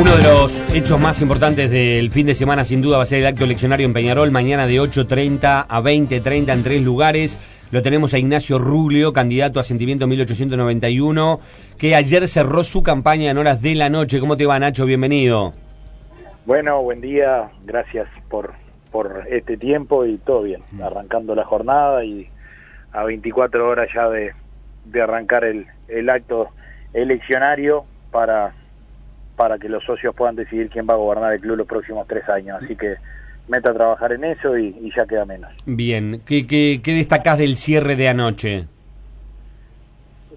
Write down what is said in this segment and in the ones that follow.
Uno de los hechos más importantes del fin de semana sin duda va a ser el acto eleccionario en Peñarol, mañana de 8.30 a 20.30 en tres lugares. Lo tenemos a Ignacio Rubio, candidato a Sentimiento 1891, que ayer cerró su campaña en horas de la noche. ¿Cómo te va Nacho? Bienvenido. Bueno, buen día, gracias por, por este tiempo y todo bien, arrancando la jornada y a 24 horas ya de, de arrancar el, el acto eleccionario para para que los socios puedan decidir quién va a gobernar el club los próximos tres años. Así que meta a trabajar en eso y, ya queda menos. Bien, ¿Qué, qué, qué destacás del cierre de anoche?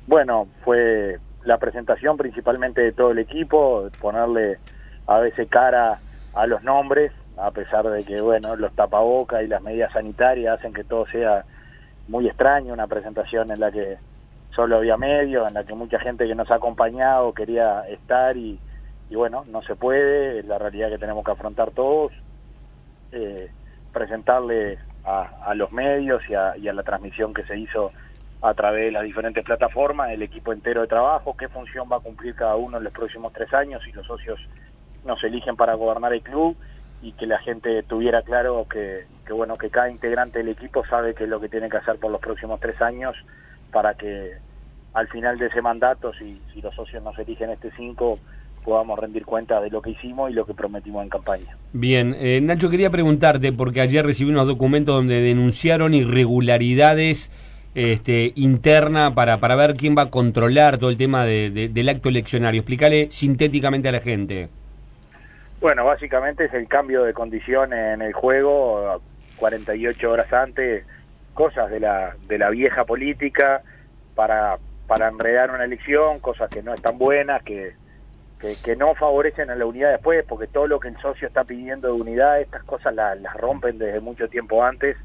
Bueno, fue la presentación principalmente de todo el equipo, ponerle a veces cara a los nombres, a pesar de que, bueno, los tapabocas y las medidas sanitarias hacen que todo sea muy extraño, una presentación en la que solo había medios, en la que mucha gente que nos ha acompañado quería estar y, y bueno, no se puede, es la realidad que tenemos que afrontar todos, eh, presentarle a, los medios y a, la transmisión que se hizo a través de las diferentes plataformas, el equipo entero de trabajo, qué función va a cumplir cada uno en los próximos tres años y los socios nos eligen para gobernar el club y que la gente tuviera claro que, que bueno que cada integrante del equipo sabe qué es lo que tiene que hacer por los próximos tres años para que al final de ese mandato, si, si los socios nos eligen este cinco, podamos rendir cuenta de lo que hicimos y lo que prometimos en campaña. Bien, eh, Nacho, quería preguntarte, porque ayer recibí unos documentos donde denunciaron irregularidades este, interna para, para ver quién va a controlar todo el tema de, del acto eleccionario. Explícale sintéticamente a la gente. Bueno, básicamente es el cambio de condiciones en el juego 48 horas antes, cosas de la, de la vieja política para, para enredar una elección, cosas que no están buenas, que que, no favorecen a la unidad después, porque todo lo que el socio está pidiendo de unidad, estas cosas las, rompen desde mucho tiempo antes.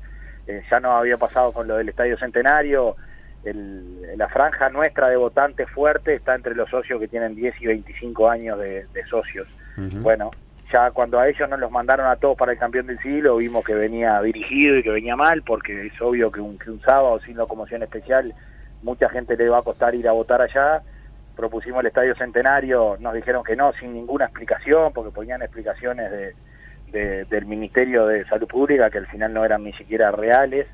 Eh, ya no había pasado con lo del Estadio Centenario. la franja nuestra de votantes fuerte está entre los socios que tienen 10 y 25 años de, socios. Bueno, ya cuando a ellos nos los mandaron a todos para el campeón del siglo, vimos que venía dirigido y que venía mal, porque es obvio que un, que un sábado sin locomoción especial, mucha gente le va a costar ir a votar allá propusimos el Estadio Centenario, nos dijeron que no, sin ninguna explicación, porque ponían explicaciones de, del Ministerio de Salud Pública que al final no eran ni siquiera reales.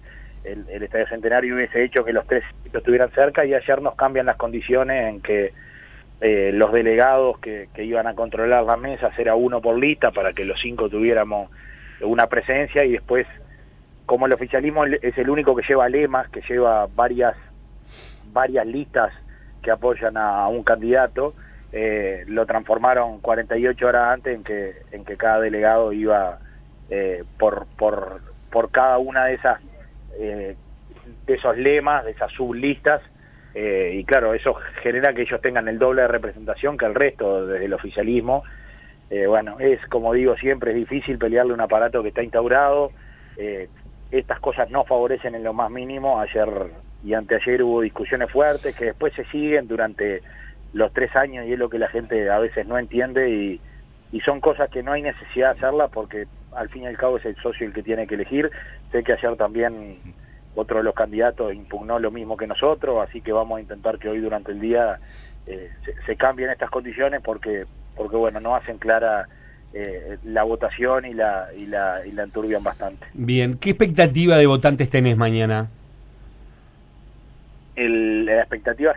El, Estadio Centenario hubiese hecho que los tres estuvieran cerca y ayer nos cambian las condiciones en que eh, los delegados que, que iban a controlar las mesas era uno por lista para que los cinco tuviéramos una presencia y después como el oficialismo es el único que lleva lemas, que lleva varias varias listas que apoyan a un candidato, eh, lo transformaron 48 horas antes en que, en que cada delegado iba eh, por, por, por cada una de esas eh, de esos lemas, de esas sublistas, y claro, eso genera que ellos tengan el doble de representación que el resto desde el oficialismo. bueno, es como digo siempre, es difícil pelearle un aparato que está instaurado. estas cosas no favorecen en lo más mínimo. Ayer y anteayer hubo discusiones fuertes que después se siguen durante los tres años y es lo que la gente a veces no entiende y, y son cosas que no hay necesidad de hacerlas porque al fin y al cabo es el socio el que tiene que elegir. Sé que ayer también otro de los candidatos impugnó lo mismo que nosotros, así que vamos a intentar que hoy durante el día eh, se, cambien estas condiciones porque, porque bueno, no hacen clara eh, la votación y la, y, la, y la enturbian bastante. Bien, ¿qué expectativa de votantes tenés mañana? El, la expectativa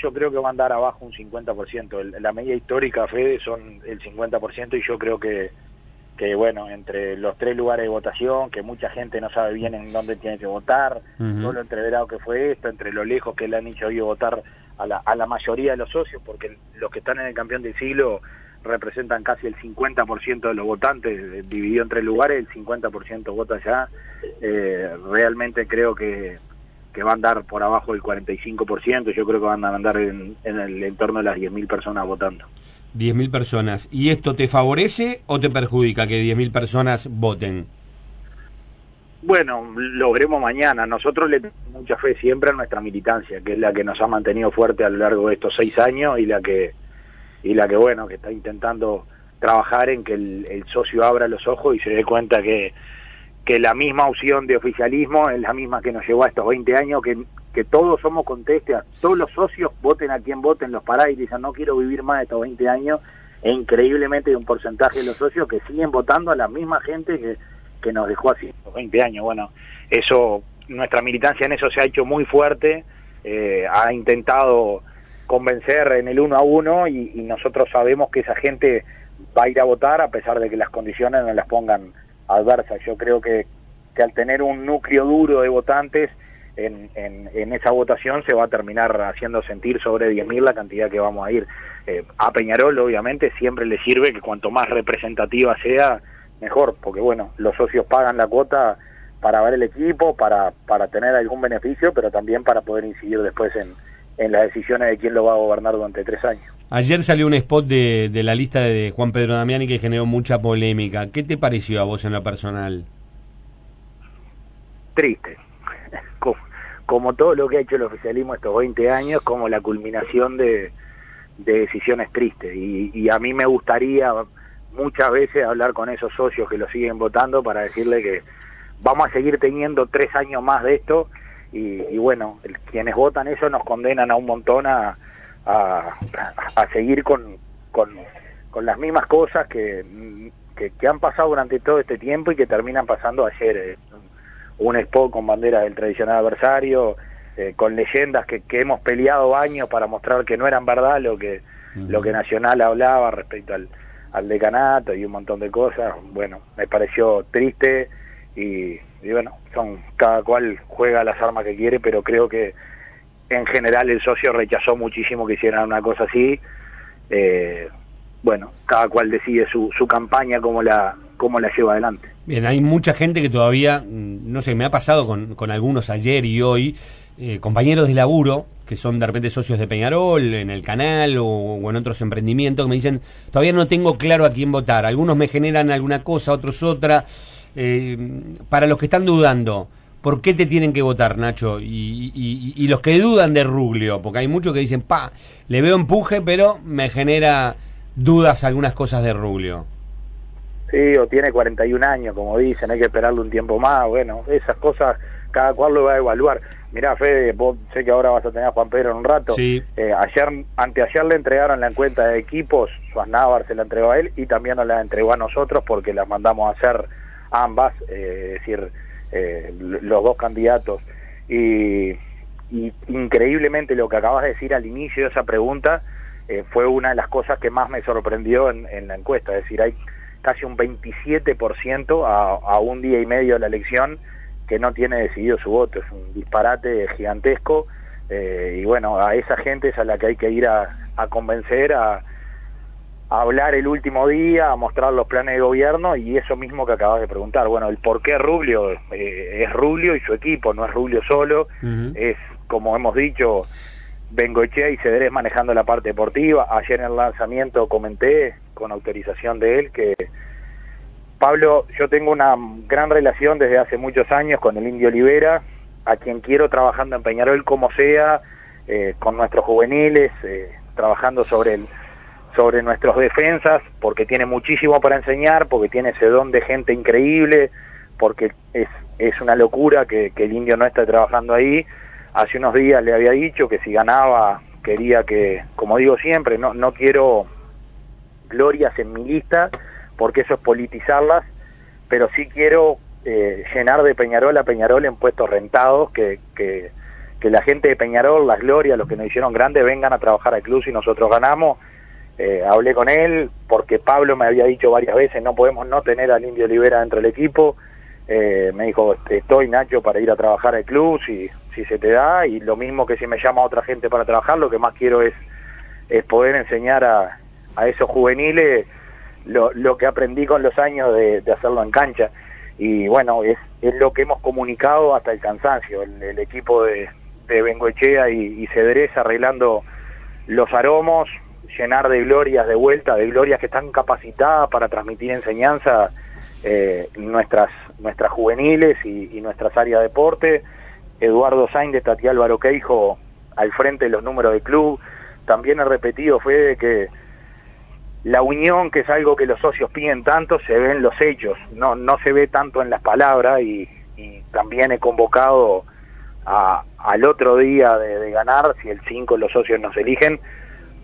yo creo que va a andar abajo un 50%. la media histórica, Fede, son el 50% y yo creo que, que, bueno, entre los tres lugares de votación, que mucha gente no sabe bien en dónde tiene que votar, todo lo entreverado que fue esto, entre lo lejos que le han hecho hoy votar a la, a la mayoría de los socios, porque los que están en el campeón del siglo representan casi el 50% de los votantes, eh, dividido en tres lugares, el 50% vota ya. Eh, realmente creo que que va a andar por abajo del 45%, yo creo que van a andar en, el entorno de las 10.000 personas votando. 10.000 personas. ¿Y esto te favorece o te perjudica que 10.000 personas voten? Bueno, lo veremos mañana. Nosotros le tenemos mucha fe siempre a nuestra militancia, que es la que nos ha mantenido fuerte a lo largo de estos seis años y la que, y la que bueno, que está intentando trabajar en que el socio abra los ojos y se dé cuenta que que la misma opción de oficialismo es la misma que nos llevó a estos 20 años, que, todos somos contestes, todos los socios voten a quien voten, los paráis y dicen no quiero vivir más estos 20 años e increíblemente hay un porcentaje de los socios que siguen votando a la misma gente que, que nos dejó hace 20 años. Bueno, eso, nuestra militancia en eso se ha hecho muy fuerte, eh, ha intentado convencer en el uno a uno y, y, nosotros sabemos que esa gente va a ir a votar a pesar de que las condiciones no las pongan adversas. Yo creo que, que al tener un núcleo duro de votantes, en, en, en, esa votación se va a terminar haciendo sentir sobre 10.000 la cantidad que vamos a ir. Eh, a Peñarol obviamente siempre le sirve que cuanto más representativa sea, mejor, porque bueno, los socios pagan la cuota para ver el equipo, para, para tener algún beneficio, pero también para poder incidir después en, en las decisiones de quién lo va a gobernar durante tres años. Ayer salió un spot de, de la lista de Juan Pedro Damiani que generó mucha polémica. ¿Qué te pareció a vos en lo personal? Triste. Como, como todo lo que ha hecho el oficialismo estos 20 años, como la culminación de, de decisiones tristes. Y, y, a mí me gustaría muchas veces hablar con esos socios que lo siguen votando para decirle que vamos a seguir teniendo tres años más de esto y, y bueno, el, quienes votan eso nos condenan a un montón a, a, a seguir con, con, con, las mismas cosas que, que, que, han pasado durante todo este tiempo y que terminan pasando ayer. Eh, un spot con bandera del tradicional adversario, eh, con leyendas que, que, hemos peleado años para mostrar que no eran verdad lo que, uh -huh. lo que Nacional hablaba respecto al, al decanato y un montón de cosas. Bueno, me pareció triste y, bueno, son cada cual juega las armas que quiere, pero creo que en general el socio rechazó muchísimo que hicieran una cosa así. Eh, bueno, cada cual decide su, su campaña como la, cómo la lleva adelante. Bien, hay mucha gente que todavía, no sé, me ha pasado con, con algunos ayer y hoy, eh, compañeros de laburo que son de repente socios de Peñarol, en el canal o, o, en otros emprendimientos, que me dicen, todavía no tengo claro a quién votar. Algunos me generan alguna cosa, otros otra. Eh, para los que están dudando, ¿por qué te tienen que votar, Nacho? Y, y, y, los que dudan de Ruglio, porque hay muchos que dicen, pa, le veo empuje, pero me genera dudas algunas cosas de Ruglio. Sí, o tiene 41 años, como dicen, hay que esperarle un tiempo más. Bueno, esas cosas cada cual lo va a evaluar. Mirá, Fede, vos sé que ahora vas a tener a Juan Pedro en un rato. Sí. Eh, ayer, anteayer le entregaron la encuesta de equipos, Suaznavar se la entregó a él y también nos la entregó a nosotros porque las mandamos a hacer ambas, eh, es decir, eh, los dos candidatos. Y, y, increíblemente lo que acabas de decir al inicio de esa pregunta eh, fue una de las cosas que más me sorprendió en, en la encuesta. Es decir, hay casi un 27% a, a un día y medio de la elección que no tiene decidido su voto. Es un disparate gigantesco eh, y bueno, a esa gente es a la que hay que ir a, a convencer, a, a, hablar el último día, a mostrar los planes de gobierno y eso mismo que acabas de preguntar. Bueno, el por qué Rubio eh, es Rubio y su equipo, no es Rubio solo, uh -huh. es como hemos dicho, Bengoechea y Cedrés manejando la parte deportiva. Ayer en el lanzamiento comenté con autorización de él que Pablo, yo tengo una gran relación desde hace muchos años con el Indio Olivera, a quien quiero trabajando en Peñarol como sea, eh, con nuestros juveniles, eh, trabajando sobre el, sobre nuestros defensas, porque tiene muchísimo para enseñar, porque tiene ese don de gente increíble, porque es, es una locura que, que el Indio no esté trabajando ahí. Hace unos días le había dicho que si ganaba quería que, como digo siempre, no, no quiero glorias en mi lista, porque eso es politizarlas, pero sí quiero eh, llenar de Peñarol a Peñarol en puestos rentados, que, que, que, la gente de Peñarol, las glorias, los que nos hicieron grandes, vengan a trabajar al club y nosotros ganamos. Eh, hablé con él porque Pablo me había dicho varias veces, no podemos no tener al Indio Olivera dentro del equipo. Eh, me dijo, estoy Nacho para ir a trabajar al club si, si se te da, y lo mismo que si me llama otra gente para trabajar, lo que más quiero es, es poder enseñar a, a esos juveniles lo, lo que aprendí con los años de, de, hacerlo en cancha. Y bueno, es, es lo que hemos comunicado hasta el cansancio, el, el equipo de, de Bengoechea y, y Cedrés arreglando los aromos, llenar de glorias de vuelta, de glorias que están capacitadas para transmitir enseñanza eh, nuestras, nuestras juveniles y, nuestras áreas de deporte. Eduardo Sainz de Tati Álvaro Queijo al frente de los números del club. También he repetido, fue que la unión, que es algo que los socios piden tanto, se ve en los hechos, no, no se ve tanto en las palabras y, y también he convocado a, al otro día de, de, ganar, si el 5 los socios nos eligen,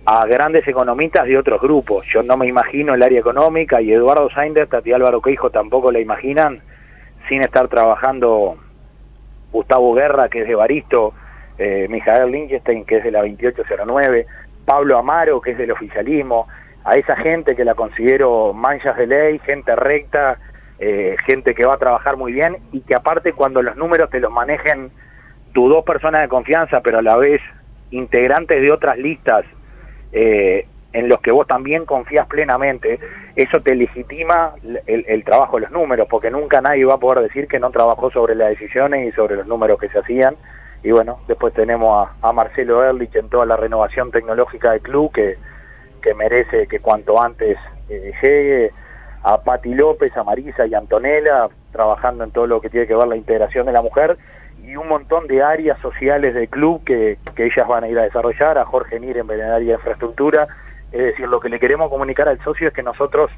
a grandes economistas de otros grupos. Yo no me imagino el área económica y Eduardo Sainz, Tati Álvaro Queijo tampoco la imaginan sin estar trabajando Gustavo Guerra, que es de Baristo, eh, Mijael Lichtenstein, que es de la 2809, Pablo Amaro, que es del oficialismo, a esa gente que la considero manchas de ley, gente recta, eh, gente que va a trabajar muy bien y que aparte cuando los números te los manejen tus dos personas de confianza, pero a la vez integrantes de otras listas eh, en los que vos también confías plenamente, eso te legitima el, trabajo de los números, porque nunca nadie va a poder decir que no trabajó sobre las decisiones y sobre los números que se hacían. Y bueno, después tenemos a, Marcelo Erlich en toda la renovación tecnológica del club, que, que merece que cuanto antes eh, llegue, a Pati López, a Marisa y a Antonella, trabajando en todo lo que tiene que ver la integración de la mujer, y un montón de áreas sociales del club que, ellas van a ir a desarrollar, a Jorge Niren en área de infraestructura. Es decir, lo que le queremos comunicar al socio es que nosotros,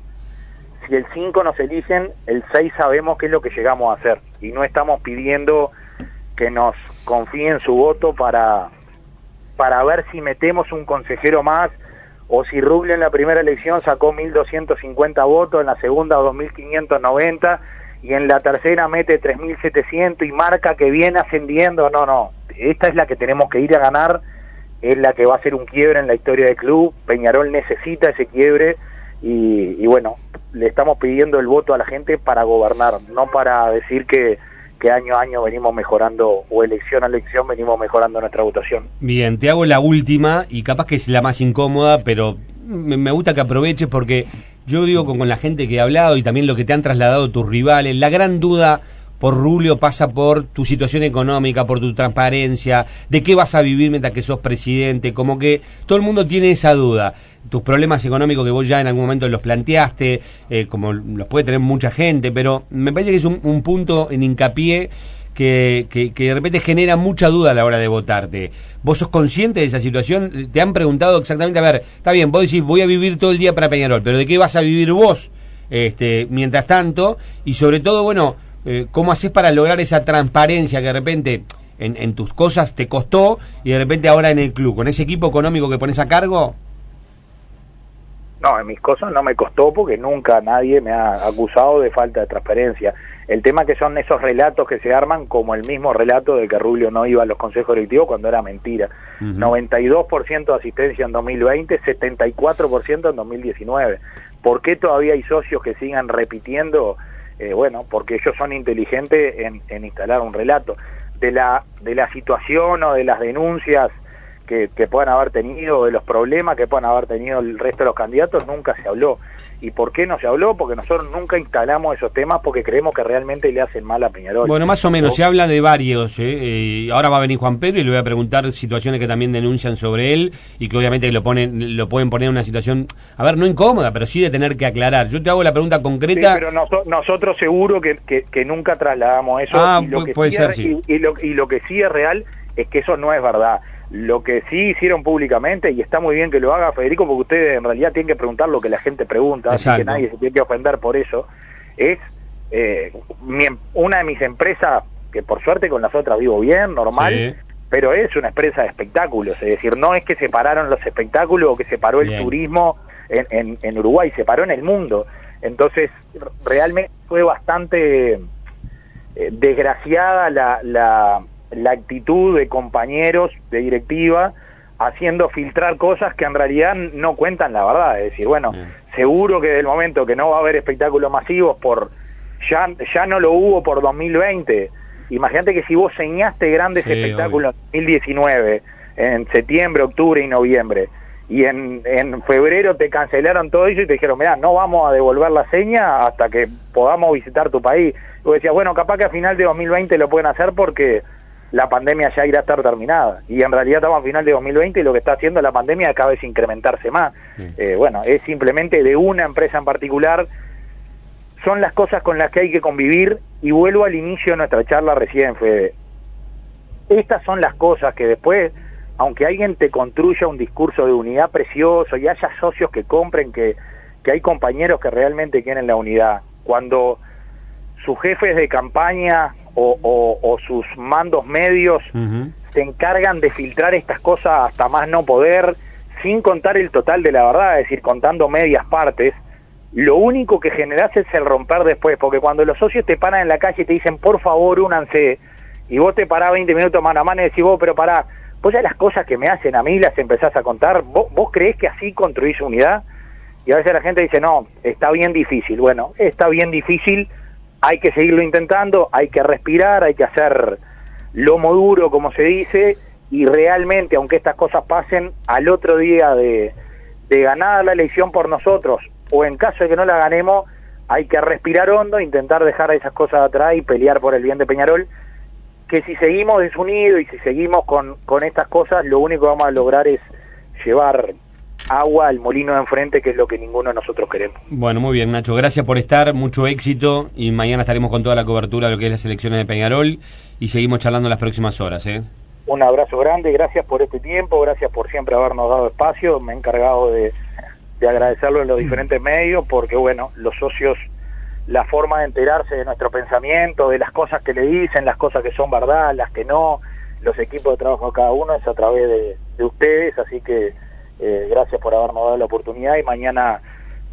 si el 5 nos eligen, el 6 sabemos qué es lo que llegamos a hacer. Y no estamos pidiendo que nos confíen su voto para, para ver si metemos un consejero más o si Rubio en la primera elección sacó 1.250 votos, en la segunda 2.590 y en la tercera mete 3.700 y marca que viene ascendiendo. No, no, esta es la que tenemos que ir a ganar, es la que va a ser un quiebre en la historia del club. Peñarol necesita ese quiebre y, bueno, le estamos pidiendo el voto a la gente para gobernar, no para decir que, que año a año venimos mejorando o elección a elección venimos mejorando nuestra votación. Bien, te hago la última y capaz que es la más incómoda, pero me gusta que aproveches porque yo digo con, la gente que he hablado y también lo que te han trasladado tus rivales, la gran duda por Rubio pasa por tu situación económica, por tu transparencia, de qué vas a vivir mientras que sos presidente, como que todo el mundo tiene esa duda. Tus problemas económicos que vos ya en algún momento los planteaste, eh, como los puede tener mucha gente, pero me parece que es un punto en hincapié que, que, de repente genera mucha duda a la hora de votarte. ¿Vos sos consciente de esa situación? ¿Te han preguntado exactamente, a ver, está bien, vos decís, voy a vivir todo el día para Peñarol, pero ¿de qué vas a vivir vos este, mientras tanto? Y sobre todo, bueno, eh, ¿cómo haces para lograr esa transparencia que de repente en, en tus cosas te costó y de repente ahora en el club, con ese equipo económico que pones a cargo? No, en mis cosas no me costó porque nunca nadie me ha acusado de falta de transparencia. El tema que son esos relatos que se arman como el mismo relato de que Rubio no iba a los consejos directivos cuando era mentira. 92% de asistencia en 2020, 74% en 2019. ¿Por qué todavía hay socios que sigan repitiendo? Eh, bueno, porque ellos son inteligentes en, instalar un relato. De la, de la situación o de las denuncias que, que puedan haber tenido, de los problemas que puedan haber tenido el resto de los candidatos, nunca se habló. ¿Y por qué no se habló? Porque nosotros nunca instalamos esos temas porque creemos que realmente le hacen mal a Peñarol. Bueno, más o menos, se habla de varios. ¿eh? ahora va a venir Juan Pedro y le voy a preguntar situaciones que también denuncian sobre él y que obviamente lo, ponen, lo pueden poner en una situación, a ver, no incómoda, pero sí de tener que aclarar. Yo te hago la pregunta concreta. Sí, pero nosotros seguro que, que, nunca trasladamos eso. Ah, y lo que puede ser, sí. y, lo, y lo que sí es real es que eso no es verdad. Lo que sí hicieron públicamente, y está muy bien que lo haga Federico, porque ustedes en realidad tienen que preguntar lo que la gente pregunta, así que nadie se tiene que ofender por eso, es eh, em, una de mis empresas, que por suerte con las otras vivo bien, normal, pero es una empresa de espectáculos, es decir, no es que se pararon los espectáculos o que se paró el turismo en, en, Uruguay, se paró en el mundo. Entonces, realmente fue bastante eh, desgraciada la, la la actitud de compañeros de directiva haciendo filtrar cosas que en realidad no cuentan la verdad. Es decir, bueno, seguro que del momento que no va a haber espectáculos masivos por ya, ya no lo hubo por 2020. Imagínate que si vos señaste grandes espectáculos en 2019, en septiembre, octubre y noviembre, y en, en febrero te cancelaron todo eso y te dijeron, mira, no vamos a devolver la seña hasta que podamos visitar tu país. Y vos decías, bueno, capaz que a final de 2020 lo pueden hacer porque la pandemia ya irá a estar terminada. Y en realidad estamos a final de 2020 y lo que está haciendo la pandemia cada vez incrementarse más. Eh, bueno, es simplemente de una empresa en particular. Son las cosas con las que hay que convivir y vuelvo al inicio de nuestra charla recién, Fede. Estas son las cosas que después, aunque alguien te construya un discurso de unidad precioso y haya socios que compren que, que hay compañeros que realmente quieren la unidad, cuando sus jefes de campaña o, sus mandos medios se encargan de filtrar estas cosas hasta más no poder, sin contar el total de la verdad, es decir, contando medias partes, lo único que generás es el romper después, porque cuando los socios te paran en la calle y te dicen, por favor, únanse, y vos te parás 20 minutos mano a mano y decís, vos, pero pará, vos ya las cosas que me hacen a mí las empezás a contar, vos, vos creés que así construís unidad, y a veces la gente dice, no, está bien difícil, bueno, está bien difícil, hay que seguirlo intentando, hay que respirar, hay que hacer lomo duro, como se dice, y realmente, aunque estas cosas pasen, al otro día de, de ganar la elección por nosotros, o en caso de que no la ganemos, hay que respirar hondo, intentar dejar esas cosas atrás y pelear por el bien de Peñarol, que si seguimos desunidos y si seguimos con, con estas cosas, lo único que vamos a lograr es llevar agua al molino de enfrente, que es lo que ninguno de nosotros queremos. Bueno, muy bien, Nacho. Gracias por estar, mucho éxito y mañana estaremos con toda la cobertura de lo que es las elecciones de Peñarol y seguimos charlando en las próximas horas. ¿eh? Un abrazo grande, gracias por este tiempo, gracias por siempre habernos dado espacio. Me he encargado de, de agradecerlo en los diferentes medios porque, bueno, los socios, la forma de enterarse de nuestro pensamiento, de las cosas que le dicen, las cosas que son verdad, las que no, los equipos de trabajo de cada uno es a través de, de ustedes, así que eh, gracias por habernos dado la oportunidad y mañana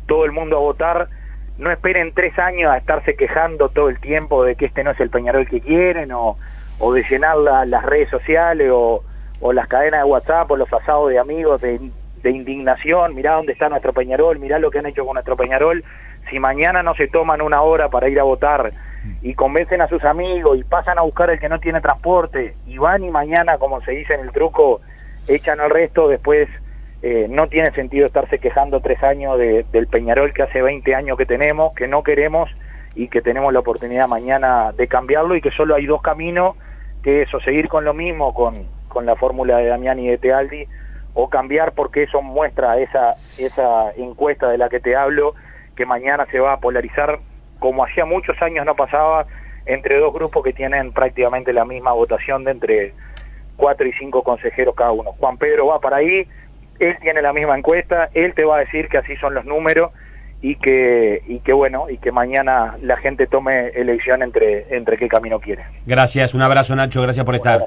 todo el mundo a votar. No esperen tres años a estarse quejando todo el tiempo de que este no es el Peñarol que quieren o, de llenar las redes sociales o, las cadenas de WhatsApp o los asados de amigos de, de indignación. Mirá dónde está nuestro Peñarol, mirá lo que han hecho con nuestro Peñarol. Si mañana no se toman una hora para ir a votar y convencen a sus amigos y pasan a buscar el que no tiene transporte y van y mañana, como se dice en el truco, echan al resto, después eh, no tiene sentido estarse quejando tres años de, del Peñarol que hace 20 años que tenemos, que no queremos y que tenemos la oportunidad mañana de cambiarlo y que solo hay dos caminos, que eso, seguir con lo mismo, con, con la fórmula de Damián y de Tealdi, o cambiar porque eso muestra esa, esa encuesta de la que te hablo, que mañana se va a polarizar como hacía muchos años no pasaba entre dos grupos que tienen prácticamente la misma votación de entre cuatro y cinco consejeros cada uno. Juan Pedro va para ahí, él tiene la misma encuesta, él te va a decir que así son los números y que y que bueno y que mañana la gente tome elección entre entre qué camino quiere. Gracias, un abrazo Nacho, gracias por estar.